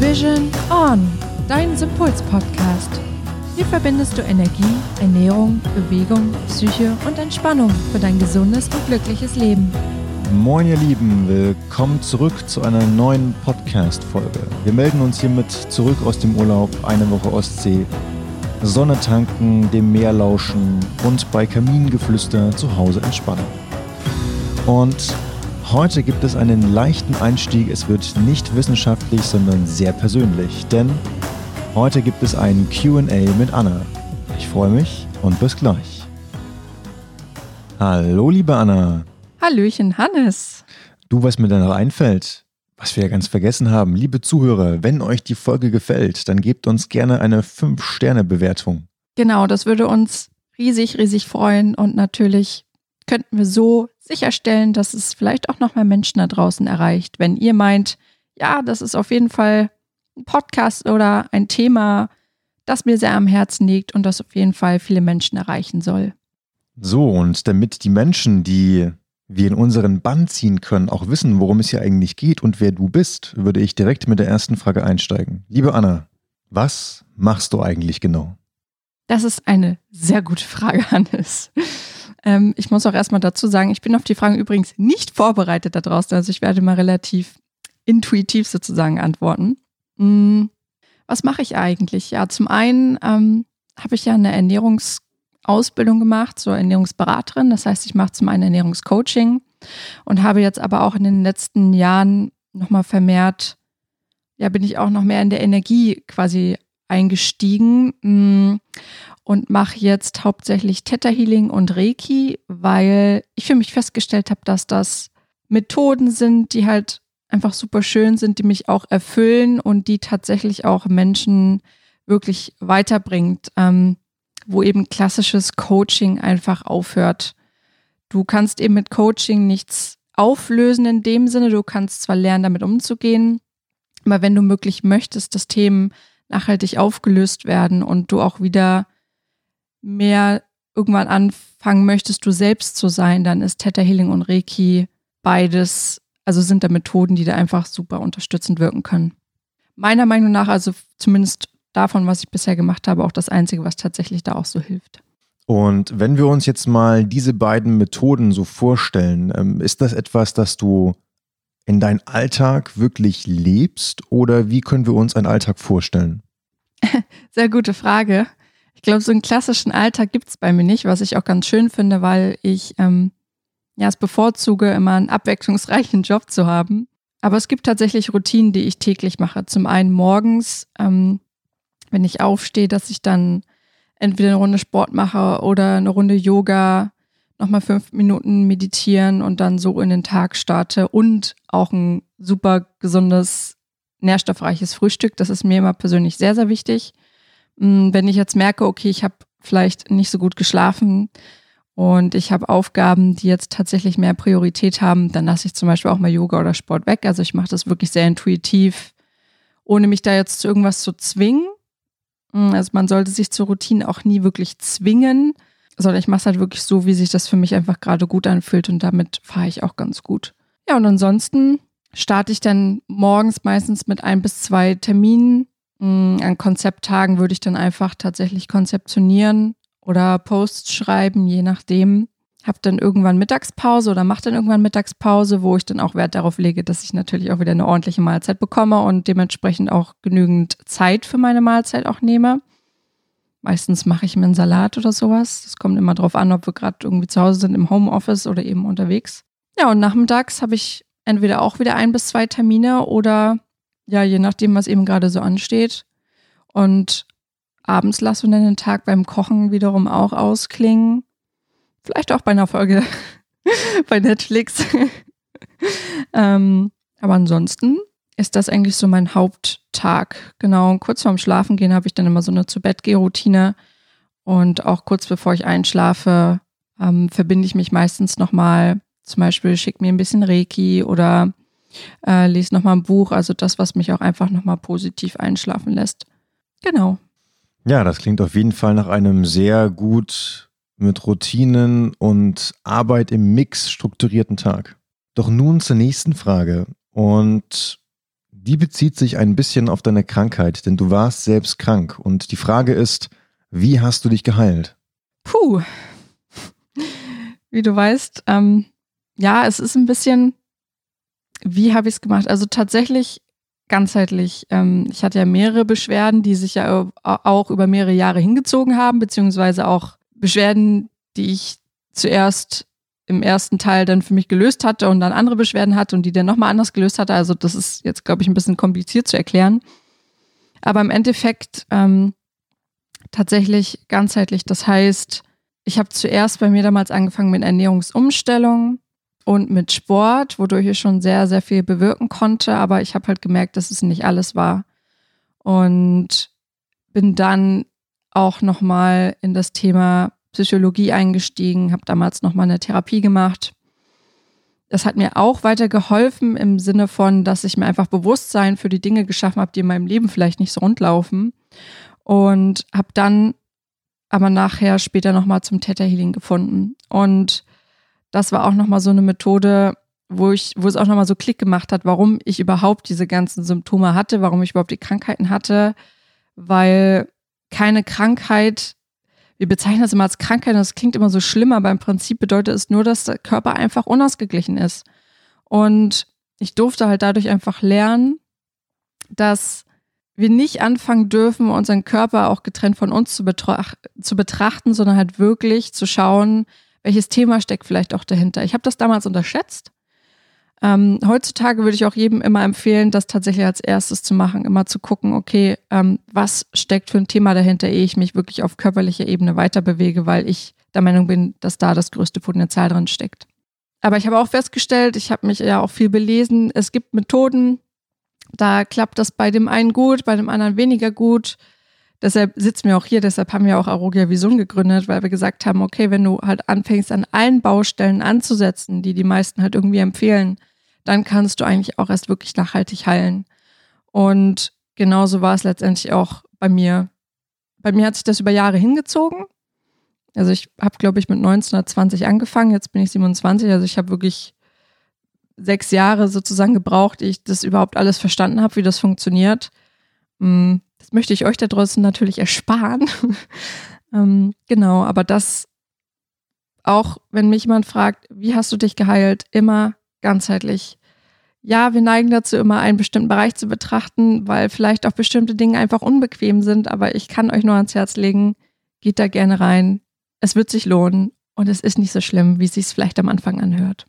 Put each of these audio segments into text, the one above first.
Vision On, dein Sympuls-Podcast. Hier verbindest du Energie, Ernährung, Bewegung, Psyche und Entspannung für dein gesundes und glückliches Leben. Moin ihr Lieben, willkommen zurück zu einer neuen Podcast-Folge. Wir melden uns hiermit zurück aus dem Urlaub, eine Woche Ostsee, Sonne tanken, dem Meer lauschen und bei Kamingeflüster zu Hause entspannen. Und heute gibt es einen leichten Einstieg. Es wird nicht wissenschaftlich, sondern sehr persönlich. Denn heute gibt es ein QA mit Anna. Ich freue mich und bis gleich. Hallo, liebe Anna. Hallöchen, Hannes. Du, was mir da noch einfällt, was wir ja ganz vergessen haben, liebe Zuhörer, wenn euch die Folge gefällt, dann gebt uns gerne eine 5-Sterne-Bewertung. Genau, das würde uns riesig, riesig freuen und natürlich könnten wir so sicherstellen, dass es vielleicht auch noch mehr Menschen da draußen erreicht. Wenn ihr meint, ja, das ist auf jeden Fall ein Podcast oder ein Thema, das mir sehr am Herzen liegt und das auf jeden Fall viele Menschen erreichen soll. So, und damit die Menschen, die wir in unseren Bann ziehen können, auch wissen, worum es hier eigentlich geht und wer du bist, würde ich direkt mit der ersten Frage einsteigen. Liebe Anna, was machst du eigentlich genau? Das ist eine sehr gute Frage, Hannes. Ähm, ich muss auch erstmal dazu sagen, ich bin auf die Fragen übrigens nicht vorbereitet da draußen. Also ich werde mal relativ intuitiv sozusagen antworten. Hm, was mache ich eigentlich? Ja, zum einen ähm, habe ich ja eine Ernährungsausbildung gemacht, zur Ernährungsberaterin. Das heißt, ich mache zum einen Ernährungscoaching und habe jetzt aber auch in den letzten Jahren nochmal vermehrt, ja, bin ich auch noch mehr in der Energie quasi eingestiegen. Hm, und mache jetzt hauptsächlich Theta Healing und Reiki, weil ich für mich festgestellt habe, dass das Methoden sind, die halt einfach super schön sind, die mich auch erfüllen und die tatsächlich auch Menschen wirklich weiterbringt, ähm, wo eben klassisches Coaching einfach aufhört. Du kannst eben mit Coaching nichts auflösen in dem Sinne, du kannst zwar lernen, damit umzugehen, aber wenn du möglich möchtest, dass Themen nachhaltig aufgelöst werden und du auch wieder mehr irgendwann anfangen möchtest, du selbst zu sein, dann ist Theta Healing und Reiki beides, also sind da Methoden, die da einfach super unterstützend wirken können. Meiner Meinung nach, also zumindest davon, was ich bisher gemacht habe, auch das Einzige, was tatsächlich da auch so hilft. Und wenn wir uns jetzt mal diese beiden Methoden so vorstellen, ähm, ist das etwas, das du in deinen Alltag wirklich lebst oder wie können wir uns einen Alltag vorstellen? Sehr gute Frage. Ich glaube, so einen klassischen Alltag gibt es bei mir nicht, was ich auch ganz schön finde, weil ich ähm, ja, es bevorzuge, immer einen abwechslungsreichen Job zu haben. Aber es gibt tatsächlich Routinen, die ich täglich mache. Zum einen morgens, ähm, wenn ich aufstehe, dass ich dann entweder eine Runde Sport mache oder eine Runde Yoga, nochmal fünf Minuten meditieren und dann so in den Tag starte und auch ein super gesundes, nährstoffreiches Frühstück. Das ist mir immer persönlich sehr, sehr wichtig. Hm, wenn ich jetzt merke, okay, ich habe vielleicht nicht so gut geschlafen und ich habe Aufgaben, die jetzt tatsächlich mehr Priorität haben, dann lasse ich zum Beispiel auch mal Yoga oder Sport weg. Also ich mache das wirklich sehr intuitiv, ohne mich da jetzt zu irgendwas zu zwingen. Hm, also man sollte sich zur Routine auch nie wirklich zwingen, sondern ich mache es halt wirklich so, wie sich das für mich einfach gerade gut anfühlt und damit fahre ich auch ganz gut. Ja, und ansonsten starte ich dann morgens meistens mit ein bis zwei Terminen Mm, an Konzepttagen würde ich dann einfach tatsächlich konzeptionieren oder Posts schreiben, je nachdem. Hab dann irgendwann Mittagspause oder mache dann irgendwann Mittagspause, wo ich dann auch Wert darauf lege, dass ich natürlich auch wieder eine ordentliche Mahlzeit bekomme und dementsprechend auch genügend Zeit für meine Mahlzeit auch nehme. Meistens mache ich mir einen Salat oder sowas. Das kommt immer drauf an, ob wir gerade irgendwie zu Hause sind im Homeoffice oder eben unterwegs. Ja, und nachmittags habe ich entweder auch wieder ein bis zwei Termine oder ja, je nachdem, was eben gerade so ansteht. Und abends lassen wir dann den Tag beim Kochen wiederum auch ausklingen. Vielleicht auch bei einer Folge bei Netflix. ähm, aber ansonsten ist das eigentlich so mein Haupttag. Genau, und kurz vorm Schlafengehen habe ich dann immer so eine Zu-Bett-Geh-Routine. Und auch kurz bevor ich einschlafe, ähm, verbinde ich mich meistens nochmal, zum Beispiel schick mir ein bisschen Reiki oder äh, lese nochmal ein Buch, also das, was mich auch einfach nochmal positiv einschlafen lässt. Genau. Ja, das klingt auf jeden Fall nach einem sehr gut mit Routinen und Arbeit im Mix strukturierten Tag. Doch nun zur nächsten Frage. Und die bezieht sich ein bisschen auf deine Krankheit, denn du warst selbst krank. Und die Frage ist, wie hast du dich geheilt? Puh. Wie du weißt, ähm, ja, es ist ein bisschen, wie habe ich es gemacht? Also tatsächlich ganzheitlich. Ähm, ich hatte ja mehrere Beschwerden, die sich ja auch über mehrere Jahre hingezogen haben, beziehungsweise auch Beschwerden, die ich zuerst im ersten Teil dann für mich gelöst hatte und dann andere Beschwerden hatte und die dann nochmal anders gelöst hatte. Also das ist jetzt, glaube ich, ein bisschen kompliziert zu erklären. Aber im Endeffekt ähm, tatsächlich ganzheitlich. Das heißt, ich habe zuerst bei mir damals angefangen mit Ernährungsumstellung und mit Sport, wodurch ich schon sehr, sehr viel bewirken konnte. Aber ich habe halt gemerkt, dass es nicht alles war. Und bin dann auch nochmal in das Thema Psychologie eingestiegen, habe damals nochmal eine Therapie gemacht. Das hat mir auch weiter geholfen im Sinne von, dass ich mir einfach Bewusstsein für die Dinge geschaffen habe, die in meinem Leben vielleicht nicht so rund laufen. Und habe dann aber nachher später nochmal zum Theta Healing gefunden. Und das war auch nochmal so eine Methode, wo ich, wo es auch nochmal so Klick gemacht hat, warum ich überhaupt diese ganzen Symptome hatte, warum ich überhaupt die Krankheiten hatte, weil keine Krankheit wir bezeichnen das immer als Krankheit, das klingt immer so schlimm, aber im Prinzip bedeutet es nur, dass der Körper einfach unausgeglichen ist. Und ich durfte halt dadurch einfach lernen, dass wir nicht anfangen dürfen, unseren Körper auch getrennt von uns zu, betracht, zu betrachten, sondern halt wirklich zu schauen, welches Thema steckt vielleicht auch dahinter. Ich habe das damals unterschätzt ähm, heutzutage würde ich auch jedem immer empfehlen, das tatsächlich als erstes zu machen, immer zu gucken, okay, ähm, was steckt für ein Thema dahinter, ehe ich mich wirklich auf körperlicher Ebene weiter bewege, weil ich der Meinung bin, dass da das größte Potenzial drin steckt. Aber ich habe auch festgestellt, ich habe mich ja auch viel belesen, es gibt Methoden, da klappt das bei dem einen gut, bei dem anderen weniger gut. Deshalb sitzen wir auch hier, deshalb haben wir auch Arogia Vision gegründet, weil wir gesagt haben, okay, wenn du halt anfängst, an allen Baustellen anzusetzen, die die meisten halt irgendwie empfehlen, dann kannst du eigentlich auch erst wirklich nachhaltig heilen. Und genauso war es letztendlich auch bei mir. Bei mir hat sich das über Jahre hingezogen. Also ich habe, glaube ich, mit 1920 angefangen, jetzt bin ich 27, also ich habe wirklich sechs Jahre sozusagen gebraucht, ich das überhaupt alles verstanden habe, wie das funktioniert. Mm, möchte ich euch da draußen natürlich ersparen. Ähm, genau, aber das auch, wenn mich jemand fragt, wie hast du dich geheilt, immer ganzheitlich. Ja, wir neigen dazu, immer einen bestimmten Bereich zu betrachten, weil vielleicht auch bestimmte Dinge einfach unbequem sind, aber ich kann euch nur ans Herz legen, geht da gerne rein. Es wird sich lohnen und es ist nicht so schlimm, wie es sich vielleicht am Anfang anhört.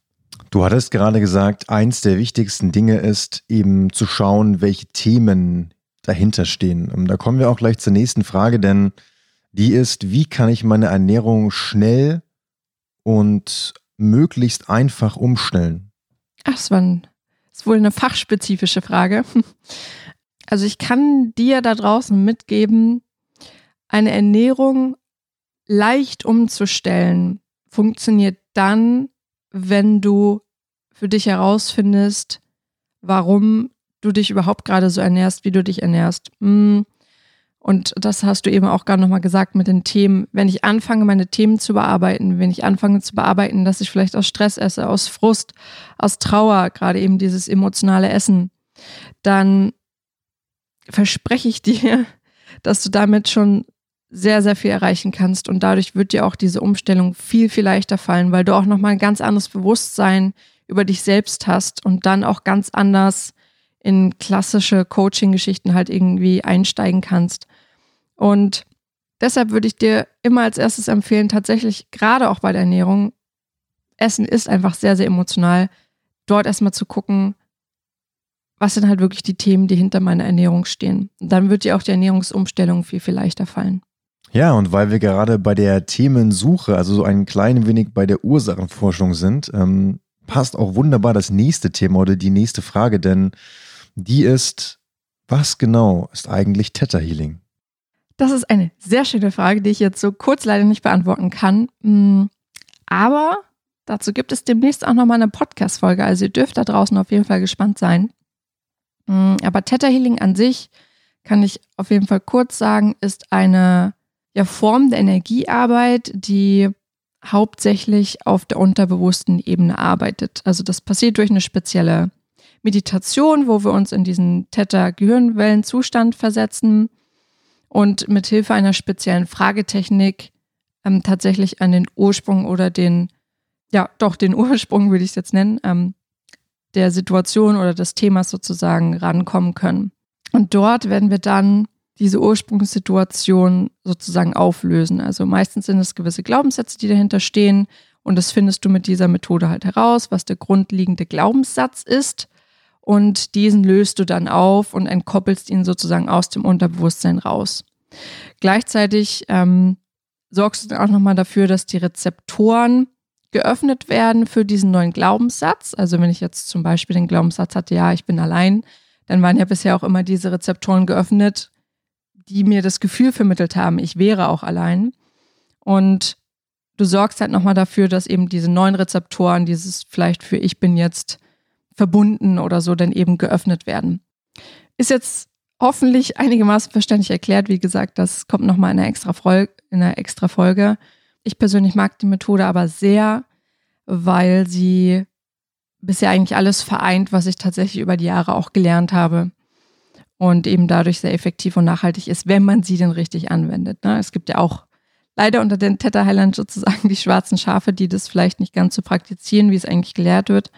Du hattest gerade gesagt, eins der wichtigsten Dinge ist eben zu schauen, welche Themen dahinter stehen. Da kommen wir auch gleich zur nächsten Frage, denn die ist, wie kann ich meine Ernährung schnell und möglichst einfach umstellen? Ach, das, war ein, ist wohl eine fachspezifische Frage. Also ich kann dir da draußen mitgeben, eine Ernährung leicht umzustellen funktioniert dann, wenn du für dich herausfindest, warum du dich überhaupt gerade so ernährst, wie du dich ernährst. Hm, und das hast du eben auch gerade nochmal gesagt mit den Themen. Wenn ich anfange, meine Themen zu bearbeiten, wenn ich anfange zu bearbeiten, dass ich vielleicht aus Stress esse, aus Frust, aus Trauer, gerade eben dieses emotionale Essen, dann verspreche ich dir, dass du damit schon sehr, sehr viel erreichen kannst. Und dadurch wird dir auch diese Umstellung viel, viel leichter fallen, weil du auch nochmal ein ganz anderes Bewusstsein über dich selbst hast und dann auch ganz anders in klassische Coaching-Geschichten halt irgendwie einsteigen kannst. Und deshalb würde ich dir immer als erstes empfehlen, tatsächlich gerade auch bei der Ernährung, Essen ist einfach sehr, sehr emotional, dort erstmal zu gucken, was sind halt wirklich die Themen, die hinter meiner Ernährung stehen. Und dann wird dir auch die Ernährungsumstellung viel, viel leichter fallen. Ja, und weil wir gerade bei der Themensuche, also so ein klein wenig bei der Ursachenforschung sind, ähm, passt auch wunderbar das nächste Thema oder die nächste Frage, denn die ist, was genau ist eigentlich Theta Healing? Das ist eine sehr schöne Frage, die ich jetzt so kurz leider nicht beantworten kann. Mm, aber dazu gibt es demnächst auch nochmal eine Podcast-Folge. Also ihr dürft da draußen auf jeden Fall gespannt sein. Mm, aber Theta Healing an sich, kann ich auf jeden Fall kurz sagen, ist eine ja, Form der Energiearbeit, die hauptsächlich auf der unterbewussten Ebene arbeitet. Also das passiert durch eine spezielle Meditation, wo wir uns in diesen Theta-Gehirnwellenzustand versetzen und mit Hilfe einer speziellen Fragetechnik ähm, tatsächlich an den Ursprung oder den, ja, doch den Ursprung würde ich es jetzt nennen, ähm, der Situation oder des Themas sozusagen rankommen können. Und dort werden wir dann diese Ursprungssituation sozusagen auflösen. Also meistens sind es gewisse Glaubenssätze, die dahinter stehen. Und das findest du mit dieser Methode halt heraus, was der grundlegende Glaubenssatz ist. Und diesen löst du dann auf und entkoppelst ihn sozusagen aus dem Unterbewusstsein raus. Gleichzeitig ähm, sorgst du dann auch nochmal dafür, dass die Rezeptoren geöffnet werden für diesen neuen Glaubenssatz. Also wenn ich jetzt zum Beispiel den Glaubenssatz hatte, ja, ich bin allein, dann waren ja bisher auch immer diese Rezeptoren geöffnet, die mir das Gefühl vermittelt haben, ich wäre auch allein. Und du sorgst halt nochmal dafür, dass eben diese neuen Rezeptoren, dieses vielleicht für ich bin jetzt verbunden oder so, dann eben geöffnet werden. Ist jetzt hoffentlich einigermaßen verständlich erklärt. Wie gesagt, das kommt nochmal in einer extra Folge, in einer extra Folge. Ich persönlich mag die Methode aber sehr, weil sie bisher eigentlich alles vereint, was ich tatsächlich über die Jahre auch gelernt habe und eben dadurch sehr effektiv und nachhaltig ist, wenn man sie denn richtig anwendet. Ne? Es gibt ja auch leider unter den Theta Highland sozusagen die schwarzen Schafe, die das vielleicht nicht ganz so praktizieren, wie es eigentlich gelehrt wird.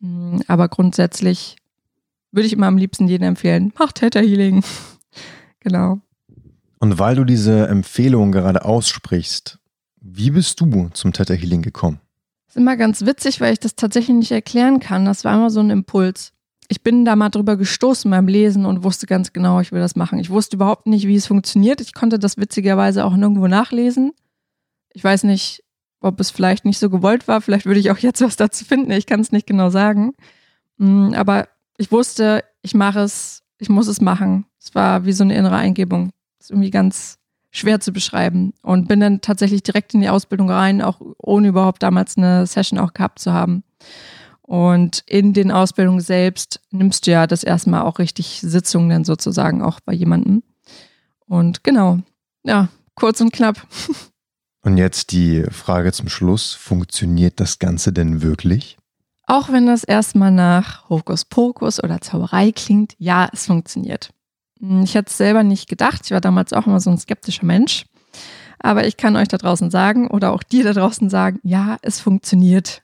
Mm, aber grundsätzlich würde ich immer am liebsten jedem empfehlen, mach Theta Healing. genau. Und weil du diese Empfehlung gerade aussprichst, wie bist du zum Theta Healing gekommen? Das ist immer ganz witzig, weil ich das tatsächlich nicht erklären kann. Das war immer so ein Impuls. Ich bin da mal drüber gestoßen beim Lesen und wusste ganz genau, ich will das machen. Ich wusste überhaupt nicht, wie es funktioniert. Ich konnte das witzigerweise auch nirgendwo nachlesen. Ich weiß nicht, ob es vielleicht nicht so gewollt war. Vielleicht würde ich auch jetzt was dazu finden. Ich kann es nicht genau sagen. Mm, aber ich wusste, ich mache es, ich muss es machen. Es war wie so eine innere Eingebung. Das ist irgendwie ganz schwer zu beschreiben. Und bin dann tatsächlich direkt in die Ausbildung rein, auch ohne überhaupt damals eine Session auch gehabt zu haben. Und in den Ausbildungen selbst nimmst du ja das erstmal auch richtig Sitzungen dann sozusagen auch bei jemandem. Und genau, ja, kurz und knapp. Und jetzt die Frage zum Schluss, funktioniert das Ganze denn wirklich? Auch wenn das erstmal nach Hokuspokus oder Zauberei klingt, ja, es funktioniert. Hm, ich hätte es selber nicht gedacht. Ich war damals auch immer so ein skeptischer Mensch. Aber ich kann euch da draußen sagen oder auch dir da draußen sagen, ja, es funktioniert.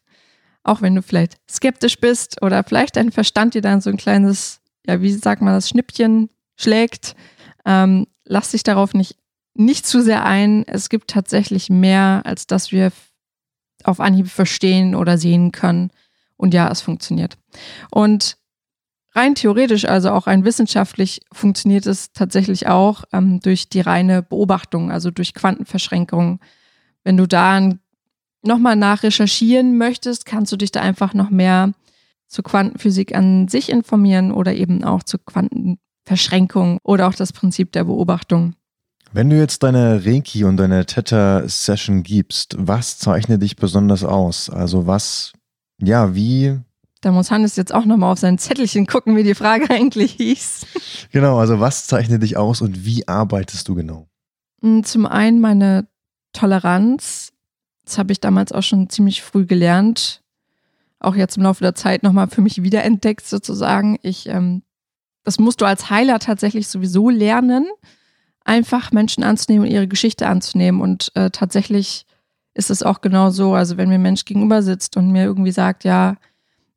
Auch wenn du vielleicht skeptisch bist oder vielleicht dein Verstand dir dann so ein kleines, ja, wie sagt man das, Schnippchen schlägt, ähm, lass dich darauf nicht, nicht zu sehr ein. Es gibt tatsächlich mehr, als dass wir auf Anhieb verstehen oder sehen können. Und ja, es funktioniert. Und rein theoretisch, also auch rein wissenschaftlich, funktioniert es tatsächlich auch ähm, durch die reine Beobachtung, also durch Quantenverschränkungen. Wenn du da nochmal nachrecherchieren möchtest, kannst du dich da einfach noch mehr zur Quantenphysik an sich informieren oder eben auch zur Quantenverschränkung oder auch das Prinzip der Beobachtung. Wenn du jetzt deine Reiki und deine Theta-Session gibst, was zeichnet dich besonders aus? Also was ja, wie. Da muss Hannes jetzt auch nochmal auf sein Zettelchen gucken, wie die Frage eigentlich hieß. Genau, also was zeichnet dich aus und wie arbeitest du genau? Mm, zum einen meine Toleranz. Das habe ich damals auch schon ziemlich früh gelernt. Auch jetzt im Laufe der Zeit nochmal für mich wiederentdeckt, sozusagen. Ich, ähm, das musst du als Heiler tatsächlich sowieso lernen, einfach Menschen anzunehmen und ihre Geschichte anzunehmen. Und äh, tatsächlich ist es auch genau so. Also wenn mir ein Mensch gegenüber sitzt und mir irgendwie sagt, ja,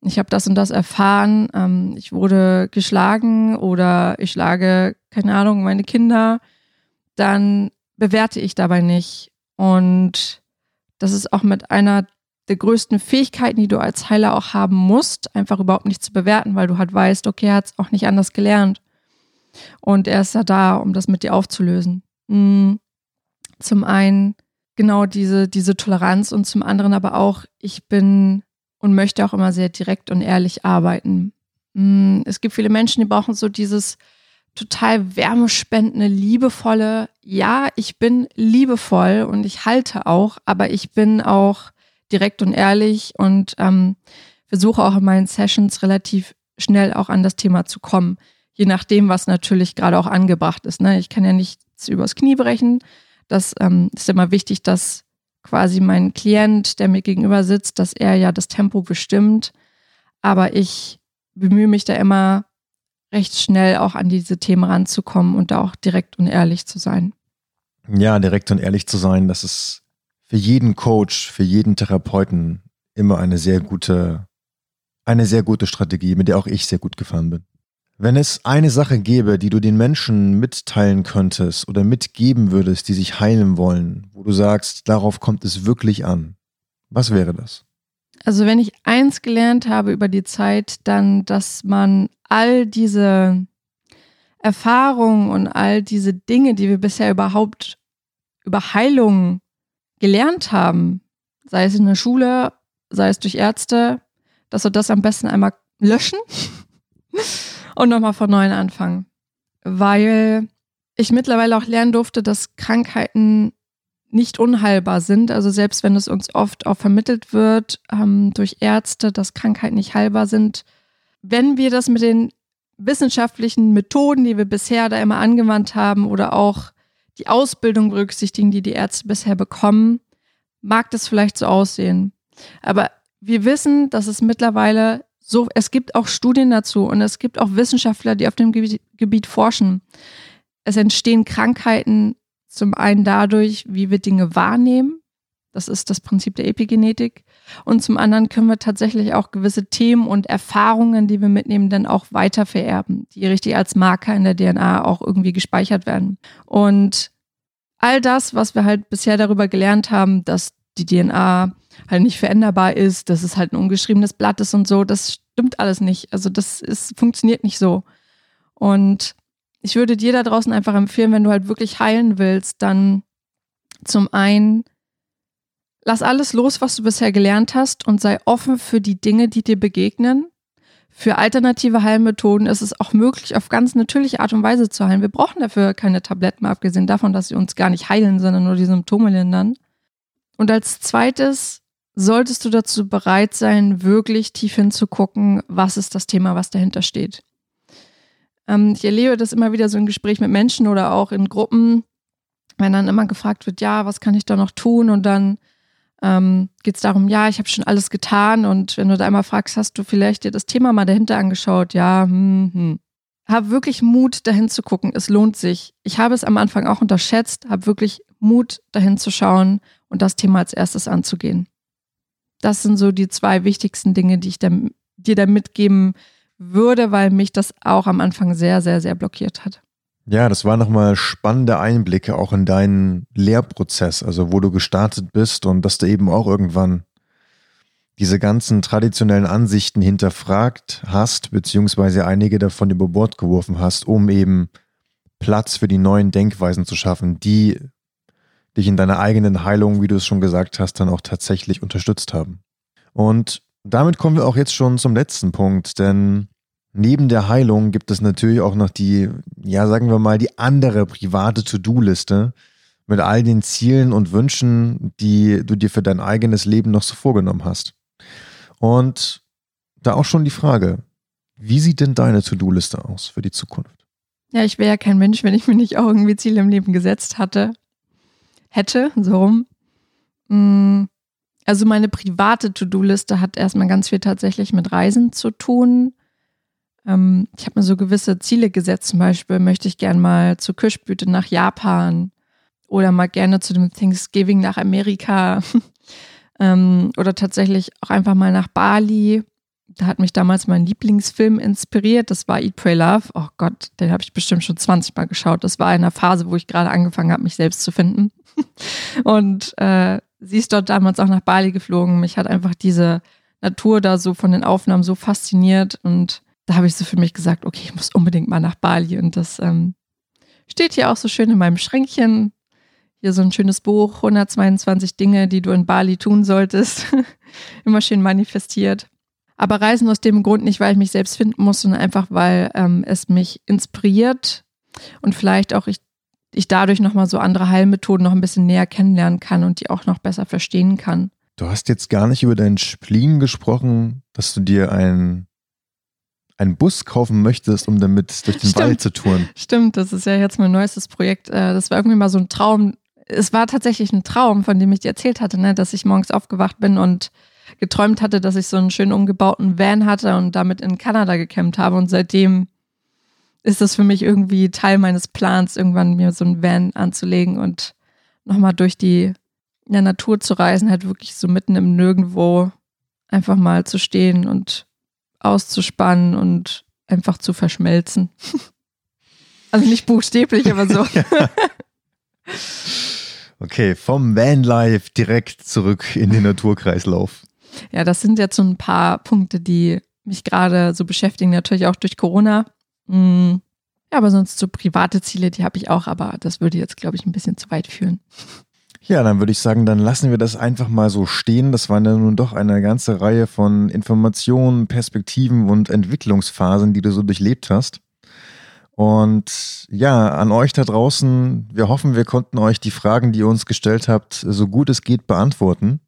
ich habe das und das erfahren, ähm, ich wurde geschlagen oder ich schlage, keine Ahnung, meine Kinder, dann bewerte ich dabei nicht. Und das ist auch mit einer der größten Fähigkeiten, die du als Heiler auch haben musst, einfach überhaupt nicht zu bewerten, weil du halt weißt, okay, er hat es auch nicht anders gelernt. Und er ist ja da, um das mit dir aufzulösen. Mhm. Zum einen genau diese, diese Toleranz und zum anderen aber auch, ich bin und möchte auch immer sehr direkt und ehrlich arbeiten. Mm, es gibt viele Menschen, die brauchen so dieses total wärmespendende, liebevolle, ja, ich bin liebevoll und ich halte auch, aber ich bin auch direkt und ehrlich und ähm, versuche auch in meinen Sessions relativ schnell auch an das Thema zu kommen, je nachdem, was natürlich gerade auch angebracht ist. Ne? Ich kann ja nichts übers Knie brechen, das ähm, ist immer wichtig, dass quasi mein Klient, der mir gegenüber sitzt, dass er ja das Tempo bestimmt. Aber ich bemühe mich da immer recht schnell auch an diese Themen ranzukommen und da auch direkt und ehrlich zu sein. Ja, direkt und ehrlich zu sein, das ist für jeden Coach, für jeden Therapeuten immer eine sehr gute, eine sehr gute Strategie, mit der auch ich sehr gut gefahren bin. Wenn es eine Sache gäbe, die du den Menschen mitteilen könntest oder mitgeben würdest, die sich heilen wollen, wo du sagst, darauf kommt es wirklich an, was wäre das? Also wenn ich eins gelernt habe über die Zeit, dann, dass man all diese Erfahrungen und all diese Dinge, die wir bisher überhaupt über Heilung gelernt haben, sei es in der Schule, sei es durch Ärzte, dass wir das am besten einmal löschen und nochmal von neuem anfangen. Weil ich mittlerweile auch lernen durfte, dass Krankheiten nicht unheilbar sind. Also selbst wenn es uns oft auch vermittelt wird ähm, durch Ärzte, dass Krankheiten nicht heilbar sind, wenn wir das mit den wissenschaftlichen Methoden, die wir bisher da immer angewandt haben oder auch die Ausbildung berücksichtigen, die die Ärzte bisher bekommen, mag das vielleicht so aussehen. Aber wir wissen, dass es mittlerweile so, es gibt auch Studien dazu und es gibt auch Wissenschaftler, die auf dem Gebiet forschen. Es entstehen Krankheiten zum einen dadurch, wie wir Dinge wahrnehmen. Das ist das Prinzip der Epigenetik. Und zum anderen können wir tatsächlich auch gewisse Themen und Erfahrungen, die wir mitnehmen, dann auch weiter vererben, die richtig als Marker in der DNA auch irgendwie gespeichert werden. Und all das, was wir halt bisher darüber gelernt haben, dass die DNA halt nicht veränderbar ist, dass es halt ein ungeschriebenes Blatt ist und so, das stimmt alles nicht. Also das ist, funktioniert nicht so. Und ich würde dir da draußen einfach empfehlen, wenn du halt wirklich heilen willst, dann zum einen lass alles los, was du bisher gelernt hast und sei offen für die Dinge, die dir begegnen. Für alternative Heilmethoden ist es auch möglich, auf ganz natürliche Art und Weise zu heilen. Wir brauchen dafür keine Tabletten, abgesehen davon, dass sie uns gar nicht heilen, sondern nur die Symptome lindern. Und als zweites solltest du dazu bereit sein, wirklich tief hinzugucken, was ist das Thema, was dahinter steht. Ähm, ich erlebe das immer wieder so im Gespräch mit Menschen oder auch in Gruppen, wenn dann immer gefragt wird, ja, was kann ich da noch tun? Und dann ähm, geht es darum, ja, ich habe schon alles getan. Und wenn du da einmal fragst, hast du vielleicht dir das Thema mal dahinter angeschaut? Ja, hm, hm. Hab wirklich Mut, dahin zu gucken. Es lohnt sich. Ich habe es am Anfang auch unterschätzt, habe wirklich Mut, dahin zu schauen und das Thema als erstes anzugehen. Das sind so die zwei wichtigsten Dinge, die ich dir da mitgeben würde, weil mich das auch am Anfang sehr, sehr, sehr blockiert hat. Ja, das waren nochmal spannende Einblicke auch in deinen Lehrprozess, also wo du gestartet bist und dass du eben auch irgendwann diese ganzen traditionellen Ansichten hinterfragt hast, beziehungsweise einige davon über Bord geworfen hast, um eben Platz für die neuen Denkweisen zu schaffen, die dich in deiner eigenen Heilung, wie du es schon gesagt hast, dann auch tatsächlich unterstützt haben. Und damit kommen wir auch jetzt schon zum letzten Punkt, denn neben der Heilung gibt es natürlich auch noch die, ja, sagen wir mal, die andere private To-Do-Liste mit all den Zielen und Wünschen, die du dir für dein eigenes Leben noch so vorgenommen hast. Und da auch schon die Frage, wie sieht denn deine To-Do-Liste aus für die Zukunft? Ja, ich wäre ja kein Mensch, wenn ich mir nicht auch irgendwie Ziele im Leben gesetzt hatte. Hätte, so rum. Hm also meine private To-Do-Liste hat erstmal ganz viel tatsächlich mit Reisen zu tun. Ähm, ich habe mir so gewisse Ziele gesetzt. Zum Beispiel möchte ich gern mal zur Kirschblüte nach Japan oder mal gerne zu dem Thanksgiving nach Amerika ähm, oder tatsächlich auch einfach mal nach Bali. Da hat mich damals mein Lieblingsfilm inspiriert. Das war Eat, Pray, Love. Oh Gott, den habe ich bestimmt schon 20 Mal geschaut. Das war in einer Phase, wo ich gerade angefangen habe, mich selbst zu finden. Und äh, sie ist dort damals auch nach Bali geflogen. Mich hat einfach diese Natur da so von den Aufnahmen so fasziniert und da habe ich so für mich gesagt, okay, ich muss unbedingt mal nach Bali und das ähm, steht hier auch so schön in meinem Schränkchen. Hier so ein schönes Buch, 122 Dinge, die du in Bali tun solltest. Immer schön manifestiert. Aber Reisen aus dem Grund nicht, weil ich mich selbst finden muss, sondern einfach, weil ähm, es mich inspiriert und vielleicht auch ich ich dadurch nochmal so andere Heilmethoden noch ein bisschen näher kennenlernen kann und die auch noch besser verstehen kann. Du hast jetzt gar nicht über deinen Spleen gesprochen, dass du dir einen, einen Bus kaufen möchtest, um damit durch den Stimmt. Wald zu touren. Stimmt, das ist ja jetzt mein neuestes Projekt. Äh, das war irgendwie mal so ein Traum. Es war tatsächlich ein Traum, von dem ich dir erzählt hatte, ne? dass ich morgens aufgewacht bin und geträumt hatte, dass ich so einen schön umgebauten Van hatte und damit in Kanada gecampt habe. Und seitdem ist das für mich irgendwie Teil meines Plans, irgendwann mir so einen Van anzulegen und nochmal durch die ja, Natur zu reisen, halt wirklich so mitten im Nirgendwo einfach mal zu stehen und auszuspannen und einfach zu verschmelzen. also nicht buchstäblich, aber so. okay, vom Vanlife direkt zurück in den Naturkreislauf. Ja, das sind jetzt so ein paar Punkte, die mich gerade so beschäftigen, natürlich auch durch Corona. Hm. Ja, aber sonst so private Ziele, die habe ich auch, aber das würde jetzt, glaube ich, ein bisschen zu weit führen. Ja, dann würde ich sagen, dann lassen wir das einfach mal so stehen. Das waren ja nun doch eine ganze Reihe von Informationen, Perspektiven und Entwicklungsphasen, die du so durchlebt hast. Und ja, an euch da draußen, wir hoffen, wir konnten euch die Fragen, die ihr uns gestellt habt, so gut es geht beantworten.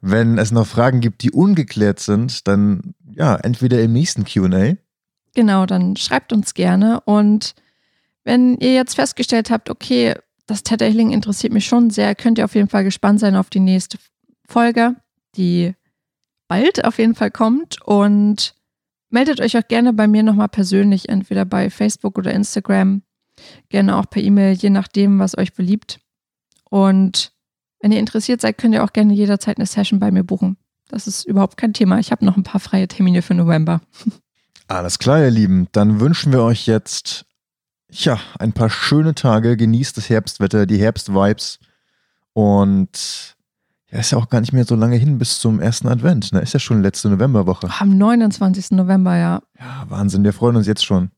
Wenn es noch Fragen gibt, die ungeklärt sind, dann ja, entweder im nächsten QA. Genau, dann schreibt uns gerne. Und wenn ihr jetzt festgestellt habt, okay, das Tattailing interessiert mich schon sehr. Könnt ihr auf jeden Fall gespannt sein auf die nächste Folge, die bald auf jeden Fall kommt. Und meldet euch auch gerne bei mir nochmal persönlich, entweder bei Facebook oder Instagram. Gerne auch per E-Mail, je nachdem, was euch beliebt. Und wenn ihr interessiert seid, könnt ihr auch gerne jederzeit eine Session bei mir buchen. Das ist überhaupt kein Thema. Ich habe noch ein paar freie Termine für November. Alles klar, ihr Lieben. Dann wünschen wir euch jetzt ja, ein paar schöne Tage, genießt das Herbstwetter, die Herbstvibes und ja, ist ja auch gar nicht mehr so lange hin bis zum ersten Advent, ne? Ist ja schon letzte Novemberwoche. Am 29. November, ja. Ja, Wahnsinn, wir freuen uns jetzt schon.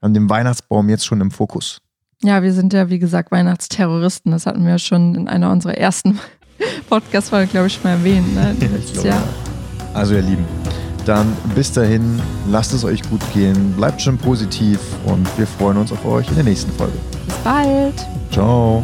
An dem Weihnachtsbaum jetzt schon im Fokus. Ja, wir sind ja, wie gesagt, Weihnachtsterroristen. Das hatten wir schon in einer unserer ersten Podcast-Folgen, glaube ich, schon mal erwähnt, ne? Letztes Jahr. Also, ihr Lieben, dann bis dahin, lasst es euch gut gehen, bleibt schon positiv und wir freuen uns auf euch in der nächsten Folge. Bis bald. Ciao.